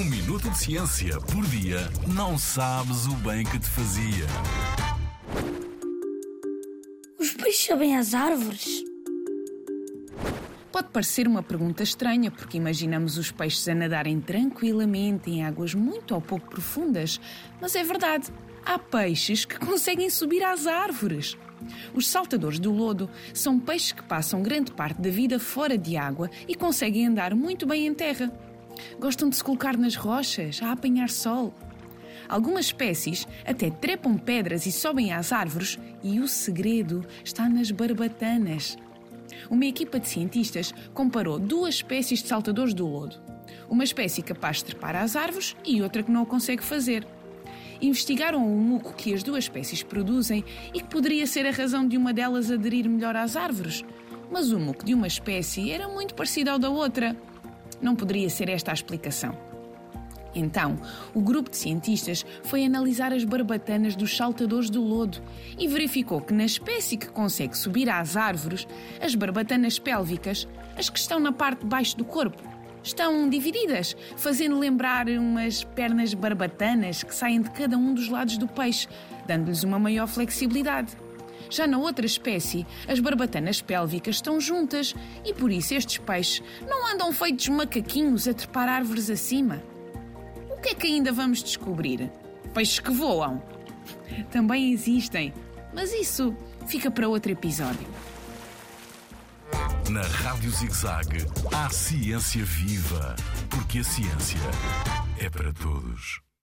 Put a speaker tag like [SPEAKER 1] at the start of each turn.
[SPEAKER 1] Um minuto de ciência por dia não sabes o bem que te fazia.
[SPEAKER 2] Os peixes sabem as árvores?
[SPEAKER 3] Pode parecer uma pergunta estranha, porque imaginamos os peixes a nadarem tranquilamente em águas muito ou pouco profundas, mas é verdade. Há peixes que conseguem subir às árvores. Os saltadores do lodo são peixes que passam grande parte da vida fora de água e conseguem andar muito bem em terra. Gostam de se colocar nas rochas, a apanhar sol. Algumas espécies até trepam pedras e sobem às árvores, e o segredo está nas barbatanas. Uma equipa de cientistas comparou duas espécies de saltadores do lodo. Uma espécie capaz de trepar às árvores e outra que não o consegue fazer. Investigaram o muco que as duas espécies produzem e que poderia ser a razão de uma delas aderir melhor às árvores. Mas o muco de uma espécie era muito parecido ao da outra. Não poderia ser esta a explicação. Então, o grupo de cientistas foi analisar as barbatanas dos saltadores do lodo e verificou que na espécie que consegue subir às árvores, as barbatanas pélvicas, as que estão na parte de baixo do corpo, estão divididas, fazendo lembrar umas pernas barbatanas que saem de cada um dos lados do peixe, dando-lhes uma maior flexibilidade. Já na outra espécie, as barbatanas pélvicas estão juntas e por isso estes peixes não andam feitos macaquinhos a trepar árvores acima. O que é que ainda vamos descobrir? Peixes que voam. Também existem, mas isso fica para outro episódio.
[SPEAKER 1] Na Rádio ZigZag há ciência viva, porque a ciência é para todos.